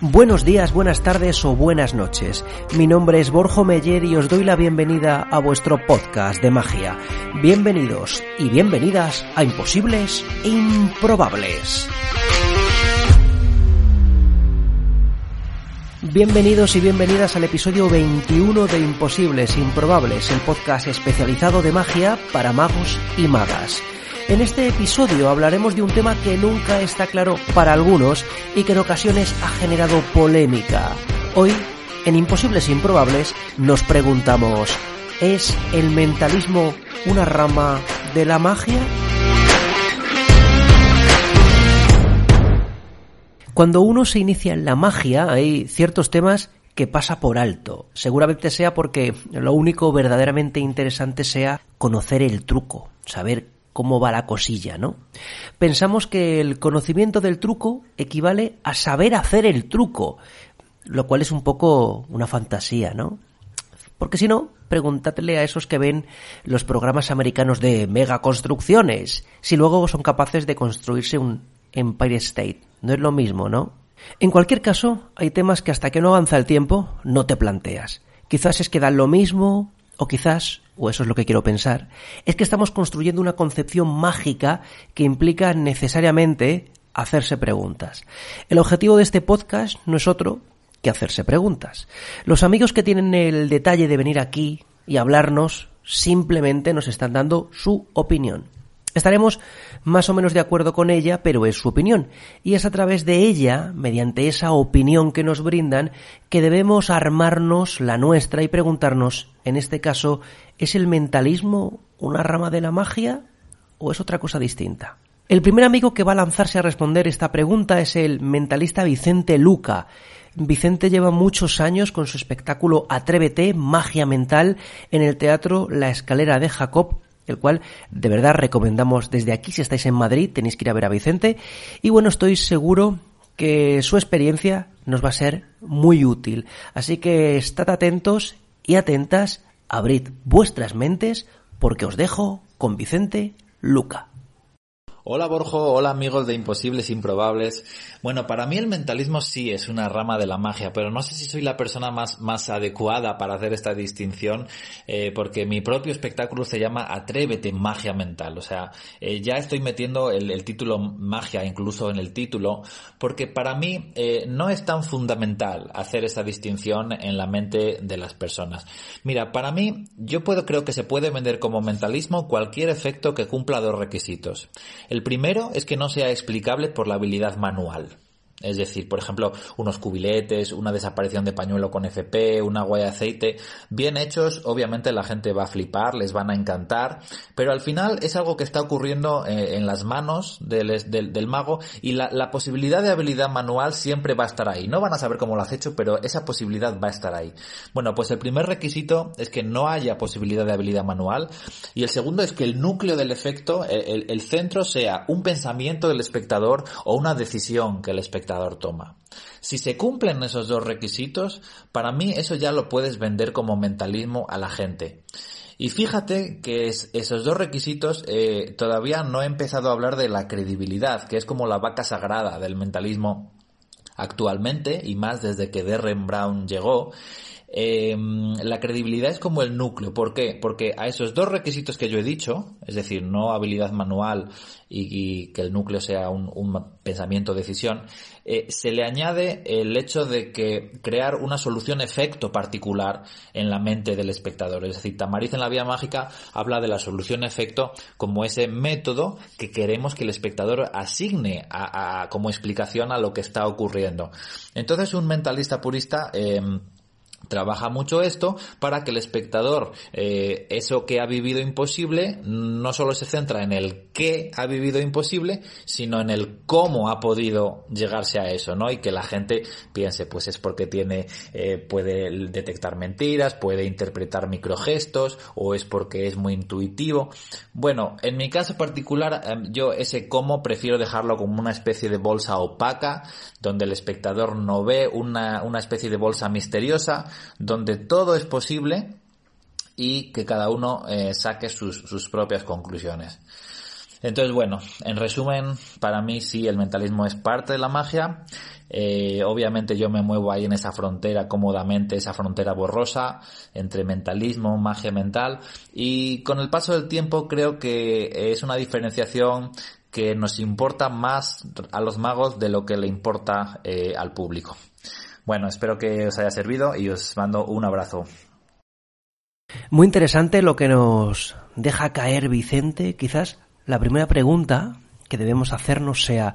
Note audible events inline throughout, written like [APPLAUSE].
Buenos días, buenas tardes o buenas noches. Mi nombre es Borjo Meyer y os doy la bienvenida a vuestro podcast de magia. Bienvenidos y bienvenidas a Imposibles e Improbables. Bienvenidos y bienvenidas al episodio 21 de Imposibles e Improbables, el podcast especializado de magia para magos y magas. En este episodio hablaremos de un tema que nunca está claro para algunos y que en ocasiones ha generado polémica. Hoy, en Imposibles e Improbables, nos preguntamos, ¿es el mentalismo una rama de la magia? Cuando uno se inicia en la magia, hay ciertos temas que pasa por alto. Seguramente sea porque lo único verdaderamente interesante sea conocer el truco, saber cómo va la cosilla, ¿no? Pensamos que el conocimiento del truco equivale a saber hacer el truco, lo cual es un poco una fantasía, ¿no? Porque si no, pregúntatele a esos que ven los programas americanos de mega construcciones, si luego son capaces de construirse un Empire State. No es lo mismo, ¿no? En cualquier caso, hay temas que hasta que no avanza el tiempo no te planteas. Quizás es que dan lo mismo, o quizás, o eso es lo que quiero pensar, es que estamos construyendo una concepción mágica que implica necesariamente hacerse preguntas. El objetivo de este podcast no es otro que hacerse preguntas. Los amigos que tienen el detalle de venir aquí y hablarnos simplemente nos están dando su opinión. Estaremos más o menos de acuerdo con ella, pero es su opinión. Y es a través de ella, mediante esa opinión que nos brindan, que debemos armarnos la nuestra y preguntarnos, en este caso, ¿es el mentalismo una rama de la magia o es otra cosa distinta? El primer amigo que va a lanzarse a responder esta pregunta es el mentalista Vicente Luca. Vicente lleva muchos años con su espectáculo Atrévete, Magia Mental, en el teatro La Escalera de Jacob, el cual de verdad recomendamos desde aquí. Si estáis en Madrid tenéis que ir a ver a Vicente. Y bueno estoy seguro que su experiencia nos va a ser muy útil. Así que estad atentos y atentas abrid vuestras mentes porque os dejo con Vicente Luca Hola Borjo, hola amigos de Imposibles Improbables. Bueno, para mí el mentalismo sí es una rama de la magia, pero no sé si soy la persona más, más adecuada para hacer esta distinción, eh, porque mi propio espectáculo se llama Atrévete Magia Mental. O sea, eh, ya estoy metiendo el, título magia incluso en el título, porque para mí eh, no es tan fundamental hacer esa distinción en la mente de las personas. Mira, para mí, yo puedo, creo que se puede vender como mentalismo cualquier efecto que cumpla dos requisitos. Primero es que no sea explicable por la habilidad manual. Es decir, por ejemplo, unos cubiletes, una desaparición de pañuelo con FP, un agua de aceite, bien hechos, obviamente la gente va a flipar, les van a encantar, pero al final es algo que está ocurriendo eh, en las manos del, del, mago y la, la, posibilidad de habilidad manual siempre va a estar ahí. No van a saber cómo lo has hecho, pero esa posibilidad va a estar ahí. Bueno, pues el primer requisito es que no haya posibilidad de habilidad manual y el segundo es que el núcleo del efecto, el, el centro sea un pensamiento del espectador o una decisión que el espectador toma. Si se cumplen esos dos requisitos, para mí eso ya lo puedes vender como mentalismo a la gente. Y fíjate que es, esos dos requisitos eh, todavía no he empezado a hablar de la credibilidad, que es como la vaca sagrada del mentalismo actualmente y más desde que Derren Brown llegó. Eh, la credibilidad es como el núcleo. ¿Por qué? Porque a esos dos requisitos que yo he dicho, es decir, no habilidad manual y, y que el núcleo sea un, pensamiento decisión, eh, se le añade el hecho de que crear una solución efecto particular en la mente del espectador. Es decir, Tamariz en la vía mágica habla de la solución efecto como ese método que queremos que el espectador asigne a, como explicación a lo que está ocurriendo. Entonces, un mentalista purista eh, trabaja mucho esto para que el espectador eh, eso que ha vivido imposible no solo se centra en el qué ha vivido imposible sino en el cómo ha podido llegarse a eso no y que la gente piense pues es porque tiene eh, puede detectar mentiras puede interpretar microgestos o es porque es muy intuitivo. Bueno en mi caso particular em, yo ese cómo prefiero dejarlo como una especie de bolsa opaca donde el espectador no ve una, una especie de bolsa misteriosa donde todo es posible y que cada uno eh, saque sus, sus propias conclusiones. Entonces, bueno, en resumen, para mí sí, el mentalismo es parte de la magia. Eh, obviamente yo me muevo ahí en esa frontera cómodamente, esa frontera borrosa entre mentalismo, magia mental. Y con el paso del tiempo creo que es una diferenciación que nos importa más a los magos de lo que le importa eh, al público. Bueno, espero que os haya servido y os mando un abrazo. Muy interesante lo que nos deja caer Vicente. Quizás la primera pregunta que debemos hacernos sea,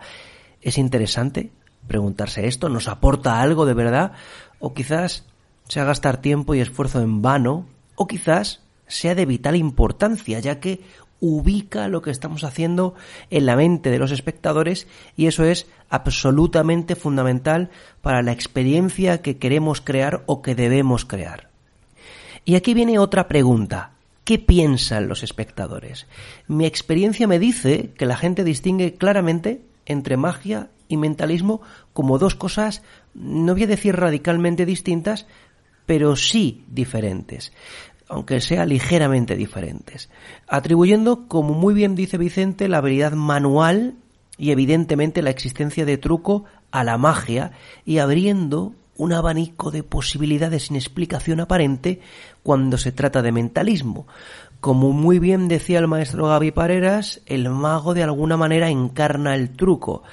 ¿es interesante preguntarse esto? ¿Nos aporta algo de verdad? O quizás sea gastar tiempo y esfuerzo en vano, o quizás sea de vital importancia, ya que ubica lo que estamos haciendo en la mente de los espectadores y eso es absolutamente fundamental para la experiencia que queremos crear o que debemos crear. Y aquí viene otra pregunta. ¿Qué piensan los espectadores? Mi experiencia me dice que la gente distingue claramente entre magia y mentalismo como dos cosas, no voy a decir radicalmente distintas, pero sí diferentes aunque sea ligeramente diferentes, atribuyendo, como muy bien dice Vicente, la habilidad manual y evidentemente la existencia de truco a la magia y abriendo un abanico de posibilidades sin explicación aparente cuando se trata de mentalismo. Como muy bien decía el maestro Gaby Pareras, el mago de alguna manera encarna el truco,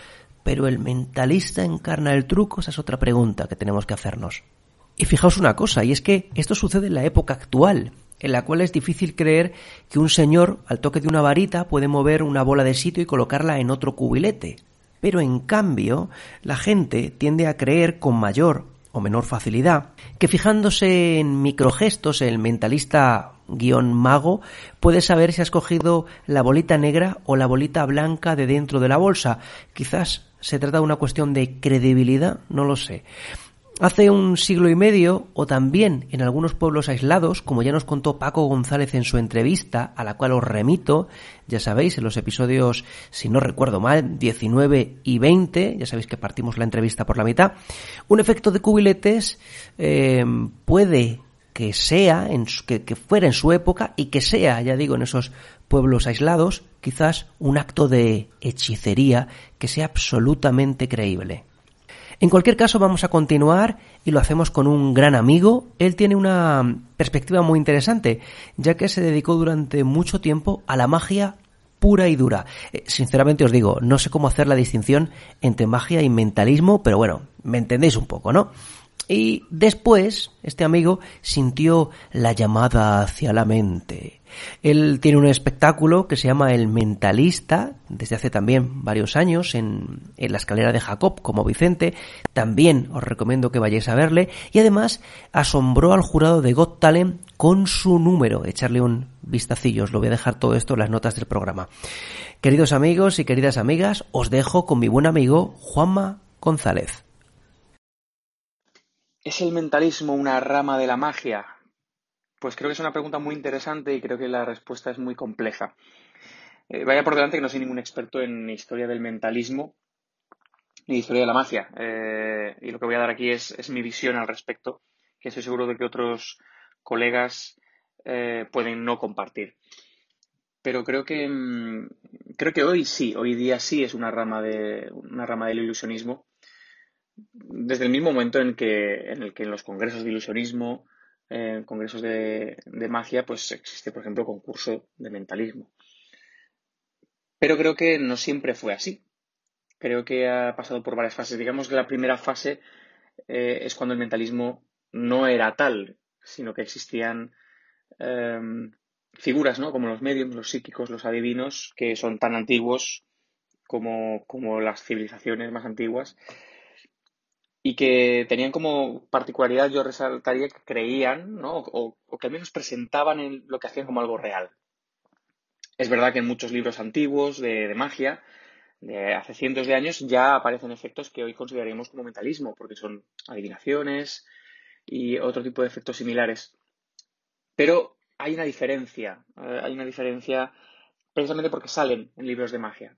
pero el mentalista encarna el truco, esa es otra pregunta que tenemos que hacernos. Y fijaos una cosa, y es que esto sucede en la época actual, en la cual es difícil creer que un señor, al toque de una varita, puede mover una bola de sitio y colocarla en otro cubilete. Pero en cambio, la gente tiende a creer con mayor o menor facilidad que fijándose en microgestos el mentalista guion mago puede saber si ha escogido la bolita negra o la bolita blanca de dentro de la bolsa. Quizás se trata de una cuestión de credibilidad, no lo sé. Hace un siglo y medio, o también en algunos pueblos aislados, como ya nos contó Paco González en su entrevista, a la cual os remito, ya sabéis, en los episodios, si no recuerdo mal, 19 y 20, ya sabéis que partimos la entrevista por la mitad, un efecto de cubiletes eh, puede que sea, en, que, que fuera en su época y que sea, ya digo, en esos pueblos aislados, quizás un acto de hechicería que sea absolutamente creíble. En cualquier caso, vamos a continuar y lo hacemos con un gran amigo. Él tiene una perspectiva muy interesante, ya que se dedicó durante mucho tiempo a la magia pura y dura. Eh, sinceramente os digo, no sé cómo hacer la distinción entre magia y mentalismo, pero bueno, me entendéis un poco, ¿no? Y después, este amigo sintió la llamada hacia la mente. Él tiene un espectáculo que se llama El Mentalista, desde hace también varios años, en, la escalera de Jacob, como Vicente. También os recomiendo que vayáis a verle. Y además asombró al jurado de Got Talent con su número. Echarle un vistacillo. Os lo voy a dejar todo esto en las notas del programa. Queridos amigos y queridas amigas, os dejo con mi buen amigo Juanma González. ¿Es el mentalismo una rama de la magia? Pues creo que es una pregunta muy interesante y creo que la respuesta es muy compleja. Eh, vaya por delante que no soy ningún experto en historia del mentalismo ni historia de la magia. Eh, y lo que voy a dar aquí es, mi visión al respecto, que estoy seguro de que otros colegas eh, pueden no compartir. Pero creo que mm, creo que hoy sí, hoy día sí es una rama de una rama del ilusionismo desde el mismo momento en, que, en el que en los congresos de ilusionismo, en congresos de, magia, pues existe, por ejemplo, concurso de mentalismo. Pero creo que no siempre fue así. Creo que ha pasado por varias fases. Digamos que la primera fase eh, es cuando el mentalismo no era tal, sino que existían em, figuras, ¿no? Como los mediums, los psíquicos, los adivinos, que son tan antiguos como, como las civilizaciones más antiguas y que tenían como particularidad, yo resaltaría que creían, ¿no? o, que al menos presentaban lo que hacían como algo real. Es verdad que en muchos libros antiguos de, magia, de hace cientos de años, ya aparecen efectos que hoy consideraríamos como mentalismo, porque son adivinaciones y otro tipo de efectos similares. Pero hay una diferencia, eh, hay una diferencia precisamente porque salen en libros de magia.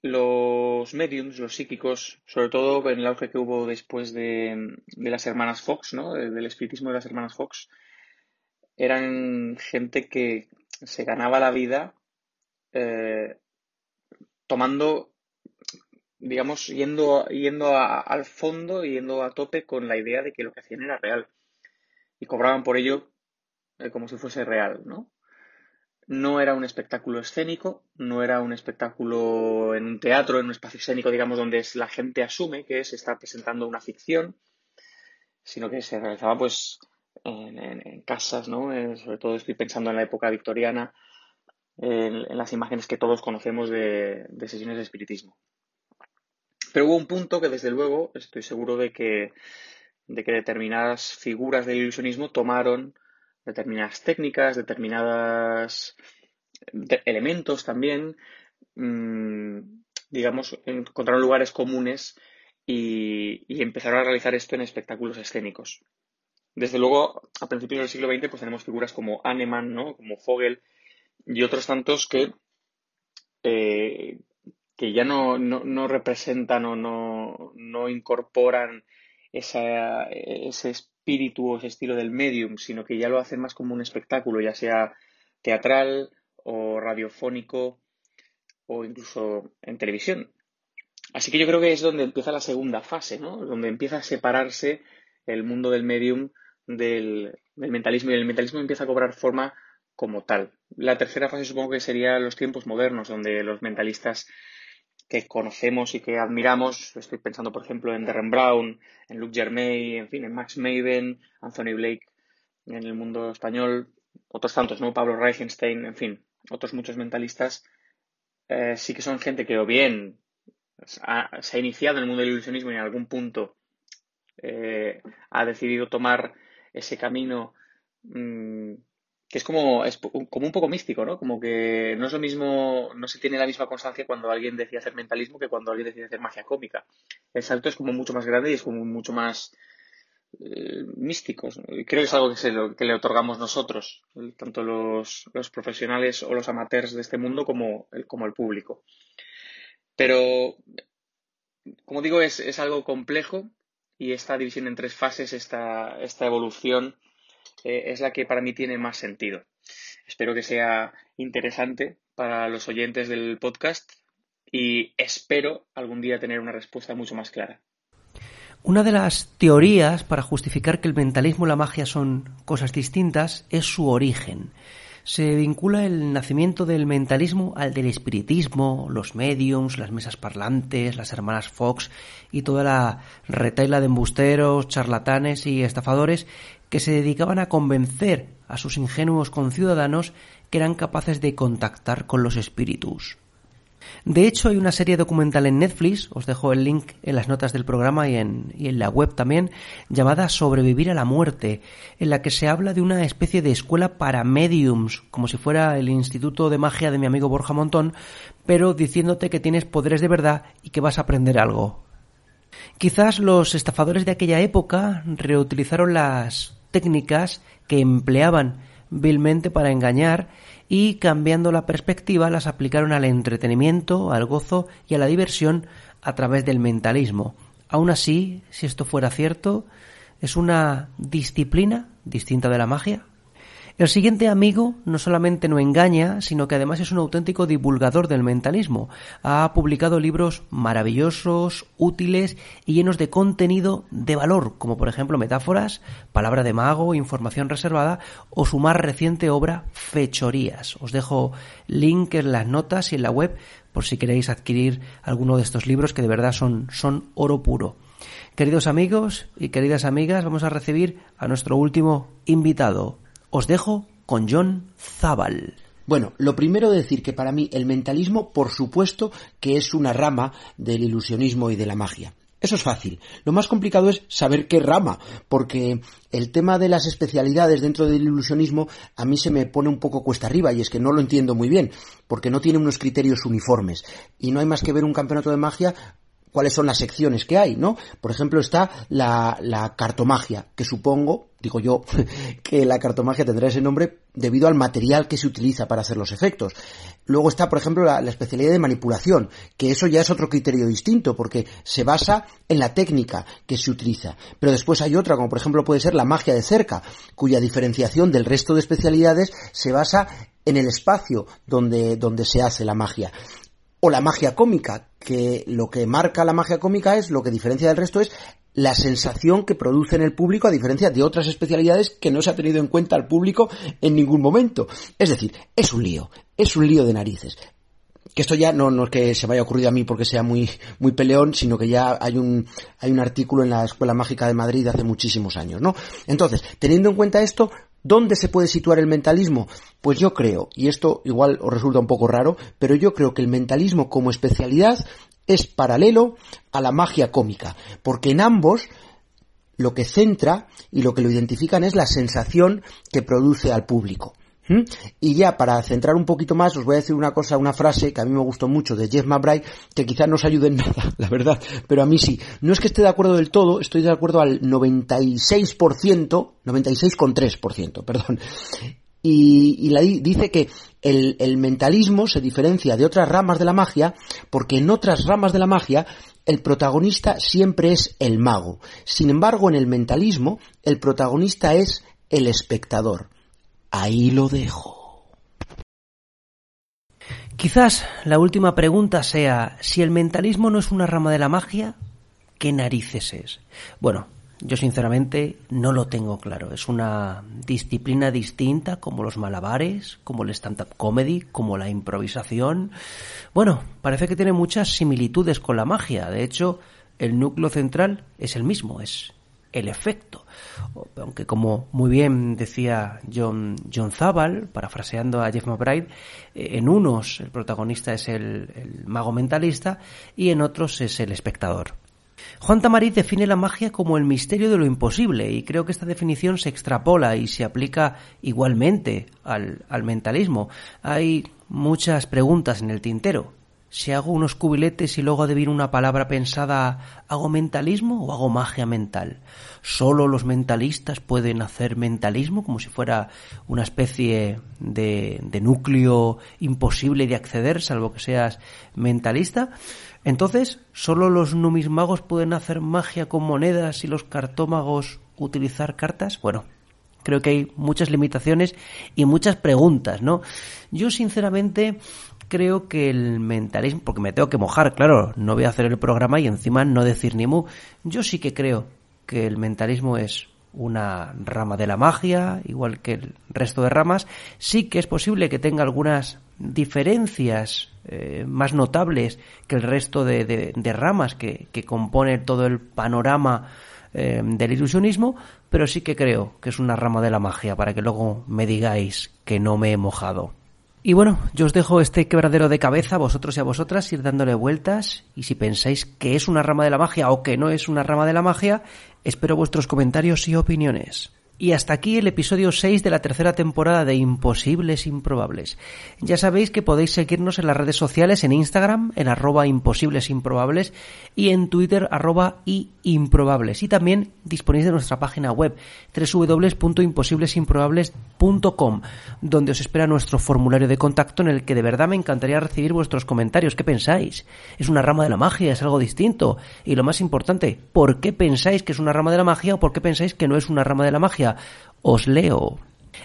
Los mediums, los psíquicos, sobre todo en el auge que hubo después de, las hermanas Fox, ¿no? del espiritismo de las hermanas Fox, eran gente que se ganaba la vida eh, tomando, digamos, yendo, yendo al fondo, yendo a tope con la idea de que lo que hacían era real. Y cobraban por ello eh, como si fuese real, ¿no? No era un espectáculo escénico, no era un espectáculo en un teatro, en un espacio escénico, digamos, donde la gente asume que se está presentando una ficción, sino que se realizaba pues en, casas, ¿no? Eh, sobre todo estoy pensando en la época victoriana, en, las imágenes que todos conocemos de, de, sesiones de espiritismo. Pero hubo un punto que desde luego estoy seguro de que, de que determinadas figuras del ilusionismo tomaron determinadas técnicas, determinados elementos también, mm, digamos, encontraron lugares comunes y, empezaron a realizar esto en espectáculos escénicos. Desde luego, a principios del siglo XX, pues tenemos figuras como Hahnemann, ¿no? como Vogel y otros tantos que, eh, que ya no, no, representan o no, no incorporan esa, ese espíritu o ese estilo del medium, sino que ya lo hacen más como un espectáculo, ya sea teatral o radiofónico o incluso en televisión. Así que yo creo que es donde empieza la segunda fase, ¿no? Donde empieza a separarse el mundo del medium del, del mentalismo y el mentalismo empieza a cobrar forma como tal. La tercera fase supongo que sería los tiempos modernos, donde los mentalistas que conocemos y que admiramos. Estoy pensando, por ejemplo, en Darren Brown, en Luke Germain, en fin, en Max Maven, Anthony Blake en el mundo español, otros tantos, ¿no? Pablo Reichenstein, en fin, otros muchos mentalistas, eh, sí que son gente que o bien se ha iniciado en el mundo del ilusionismo y en algún punto eh, ha decidido tomar ese camino mm, que es como, es como un poco místico, ¿no? Como que no es lo mismo, no se tiene la misma constancia cuando alguien decide hacer mentalismo que cuando alguien decide hacer magia cómica. El salto es como mucho más grande y es como mucho más eh, místico. Y creo que es algo que, se que le otorgamos nosotros, tanto los, los, profesionales o los amateurs de este mundo como el, como el público. Pero, como digo, es, es algo complejo y esta división en tres fases, esta, esta evolución, eh, es la que para mí tiene más sentido. Espero que sea interesante para los oyentes del podcast y espero algún día tener una respuesta mucho más clara. Una de las teorías para justificar que el mentalismo y la magia son cosas distintas es su origen. Se vincula el nacimiento del mentalismo al del espiritismo, los mediums, las mesas parlantes, las hermanas Fox y toda la retaila de embusteros, charlatanes y estafadores que se dedicaban a convencer a sus ingenuos conciudadanos que eran capaces de contactar con los espíritus. De hecho, hay una serie documental en Netflix, os dejo el link en las notas del programa y en, y en, la web también, llamada Sobrevivir a la muerte, en la que se habla de una especie de escuela para mediums, como si fuera el Instituto de Magia de mi amigo Borja Montón, pero diciéndote que tienes poderes de verdad y que vas a aprender algo. Quizás los estafadores de aquella época reutilizaron las técnicas que empleaban vilmente para engañar y cambiando la perspectiva las aplicaron al entretenimiento, al gozo y a la diversión a través del mentalismo. Aún así, si esto fuera cierto, es una disciplina distinta de la magia. El siguiente amigo no solamente no engaña, sino que además es un auténtico divulgador del mentalismo. Ha publicado libros maravillosos, útiles y llenos de contenido de valor, como por ejemplo Metáforas, Palabra de Mago, Información Reservada o su más reciente obra Fechorías. Os dejo link en las notas y en la web por si queréis adquirir alguno de estos libros que de verdad son, son oro puro. Queridos amigos y queridas amigas, vamos a recibir a nuestro último invitado, os dejo con John Zabal. Bueno, lo primero decir que para mí el mentalismo, por supuesto, que es una rama del ilusionismo y de la magia. Eso es fácil. Lo más complicado es saber qué rama, porque el tema de las especialidades dentro del ilusionismo a mí se me pone un poco cuesta arriba y es que no lo entiendo muy bien, porque no tiene unos criterios uniformes. Y no hay más que ver un campeonato de magia cuáles son las secciones que hay, ¿no? Por ejemplo, está la, la, cartomagia, que supongo, digo yo, [LAUGHS] que la cartomagia tendrá ese nombre debido al material que se utiliza para hacer los efectos. Luego está, por ejemplo, la, especialidad de manipulación, que eso ya es otro criterio distinto, porque se basa en la técnica que se utiliza. Pero después hay otra, como por ejemplo puede ser la magia de cerca, cuya diferenciación del resto de especialidades se basa en el espacio donde, donde se hace la magia o la magia cómica, que lo que marca la magia cómica es, lo que diferencia del resto es la sensación que produce en el público a diferencia de otras especialidades que no se ha tenido en cuenta al público en ningún momento. Es decir, es un lío, es un lío de narices. Que esto ya no, no es que se me haya ocurrido a mí porque sea muy, muy peleón, sino que ya hay un, hay un artículo en la Escuela Mágica de Madrid hace muchísimos años, ¿no? Entonces, teniendo en cuenta esto, ¿Dónde se puede situar el mentalismo? Pues yo creo, y esto igual os resulta un poco raro, pero yo creo que el mentalismo como especialidad es paralelo a la magia cómica, porque en ambos lo que centra y lo que lo identifican es la sensación que produce al público. ¿Mm? Y ya para centrar un poquito más, os voy a decir una cosa, una frase que a mí me gustó mucho de Jeff McBride, que quizás no os ayude en [LAUGHS] nada, la verdad, pero a mí sí. No es que esté de acuerdo del todo, estoy de acuerdo al 96%, 96,3%, perdón. Y, dice que el, mentalismo se diferencia de otras ramas de la magia porque en otras ramas de la magia el protagonista siempre es el mago. Sin embargo, en el mentalismo, el protagonista es el espectador. Ahí lo dejo. Quizás la última pregunta sea, si el mentalismo no es una rama de la magia, ¿qué narices es? Bueno, yo sinceramente no lo tengo claro. Es una disciplina distinta como los malabares, como el stand-up comedy, como la improvisación. Bueno, parece que tiene muchas similitudes con la magia. De hecho, el núcleo central es el mismo, es el efecto. Aunque como muy bien decía John, John Zabal, parafraseando a Jeff McBride, eh, en unos el protagonista es el, el mago mentalista y en otros es el espectador. Juan Tamariz define la magia como el misterio de lo imposible y creo que esta definición se extrapola y se aplica igualmente al, al mentalismo. Hay muchas preguntas en el tintero. Si hago unos cubiletes y luego adivino una palabra pensada, ¿hago mentalismo o hago magia mental? ¿Solo los mentalistas pueden hacer mentalismo como si fuera una especie de, de núcleo imposible de acceder, salvo que seas mentalista? Entonces, ¿solo los numismagos pueden hacer magia con monedas y los cartómagos utilizar cartas? Bueno, creo que hay muchas limitaciones y muchas preguntas, ¿no? Yo sinceramente creo que el mentalismo, porque me tengo que mojar, claro, no voy a hacer el programa y encima no decir ni mu. Yo sí que creo que el mentalismo es una rama de la magia, igual que el resto de ramas. Sí que es posible que tenga algunas diferencias eh, más notables que el resto de, ramas que, que, compone todo el panorama eh, del ilusionismo, pero sí que creo que es una rama de la magia, para que luego me digáis que no me he mojado. Y bueno, yo os dejo este quebradero de cabeza a vosotros y a vosotras, ir dándole vueltas, y si pensáis que es una rama de la magia o que no es una rama de la magia, espero vuestros comentarios y opiniones. Y hasta aquí el episodio 6 de la tercera temporada de Imposibles Improbables. Ya sabéis que podéis seguirnos en las redes sociales, en Instagram, en arroba imposibles improbables y en Twitter arroba y improbables. Y también disponéis de nuestra página web www.imposiblesimprobables.com donde os espera nuestro formulario de contacto en el que de verdad me encantaría recibir vuestros comentarios. ¿Qué pensáis? ¿Es una rama de la magia? ¿Es algo distinto? Y lo más importante, ¿por qué pensáis que es una rama de la magia o por qué pensáis que no es una rama de la magia? Os leo.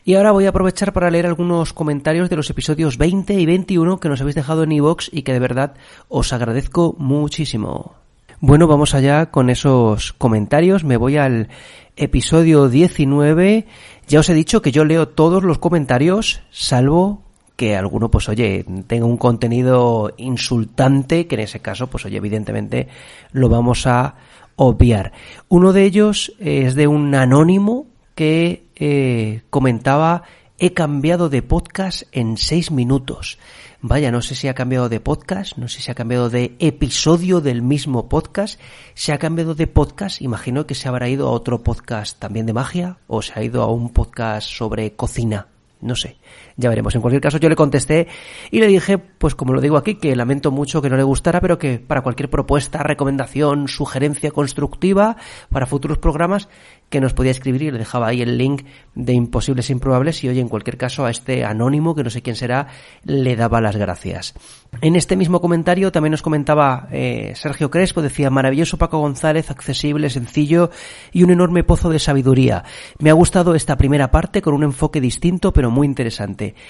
Y ahora voy a aprovechar para leer algunos comentarios de los episodios 20 y 21 que nos habéis dejado en iVoox y que de verdad os agradezco muchísimo. Bueno, vamos allá con esos comentarios. Me voy al episodio 19. Ya os he dicho que yo leo todos los comentarios, salvo que alguno, pues oye, tenga un contenido insultante, que en ese caso, pues oye, evidentemente lo vamos a obviar. Uno de ellos es de un anónimo que eh, comentaba he cambiado de podcast en seis minutos. Vaya, no sé si ha cambiado de podcast, no sé si ha cambiado de episodio del mismo podcast, se ha cambiado de podcast, imagino que se habrá ido a otro podcast también de magia o se ha ido a un podcast sobre cocina, no sé. Ya veremos. En cualquier caso, yo le contesté y le dije, pues como lo digo aquí, que lamento mucho que no le gustara, pero que para cualquier propuesta, recomendación, sugerencia constructiva para futuros programas, que nos podía escribir y le dejaba ahí el link de Imposibles e Improbables y oye, en cualquier caso, a este anónimo, que no sé quién será, le daba las gracias. En este mismo comentario también nos comentaba eh, Sergio Crespo, decía, maravilloso Paco González, accesible, sencillo y un enorme pozo de sabiduría. Me ha gustado esta primera parte con un enfoque distinto pero muy interesante.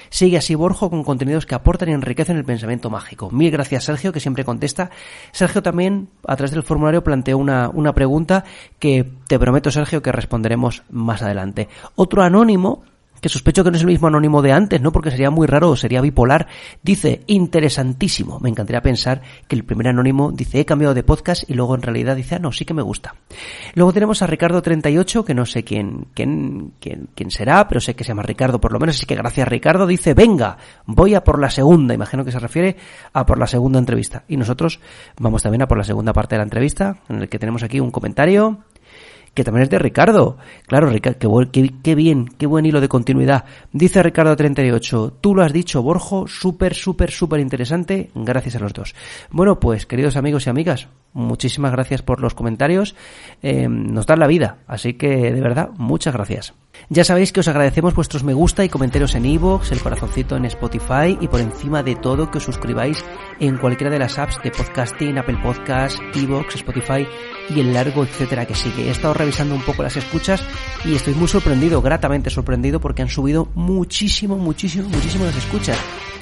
Sigue así Borjo con contenidos que aportan y enriquecen el pensamiento mágico. Mil gracias Sergio, que siempre contesta. Sergio también, a través del formulario, planteó una, una pregunta que te prometo, Sergio, que responderemos más adelante. Otro anónimo que sospecho que no es el mismo anónimo de antes, ¿no? Porque sería muy raro, sería bipolar. Dice, interesantísimo. Me encantaría pensar que el primer anónimo dice, he cambiado de podcast y luego en realidad dice, ah, no, sí que me gusta. Luego tenemos a Ricardo38, que no sé quién, quién, quién, quién será, pero sé que se llama Ricardo por lo menos, así que gracias Ricardo. Dice, venga, voy a por la segunda. Imagino que se refiere a por la segunda entrevista. Y nosotros vamos también a por la segunda parte de la entrevista, en el que tenemos aquí un comentario que también es de Ricardo. Claro, Ricardo, qué, bien, qué buen hilo de continuidad. Dice Ricardo 38, tú lo has dicho, Borjo, súper, súper, súper interesante, gracias a los dos. Bueno, pues, queridos amigos y amigas, muchísimas gracias por los comentarios, eh, nos dan la vida, así que, de verdad, muchas gracias. Ya sabéis que os agradecemos vuestros me gusta y comentarios en iVoox, el corazoncito en Spotify y por encima de todo que os suscribáis en cualquiera de las apps de podcasting, Apple Podcasts, iVoox, Spotify y el largo etcétera que sigue. He estado revisando un poco las escuchas y estoy muy sorprendido, gratamente sorprendido porque han subido muchísimo, muchísimo, muchísimo las escuchas.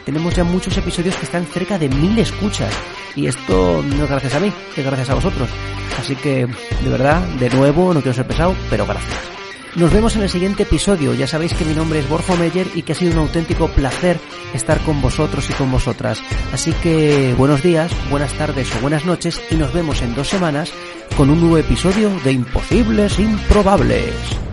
Tenemos ya muchos episodios que están cerca de mil escuchas y esto no es gracias a mí, gracias a vosotros. Así que, de verdad, de nuevo, no quiero ser pesado, pero gracias. Nos vemos en el siguiente episodio. Ya sabéis que mi nombre es Borjo Meyer y que ha sido un auténtico placer estar con vosotros y con vosotras. Así que buenos días, buenas tardes o buenas noches y nos vemos en dos semanas con un nuevo episodio de Imposibles Improbables.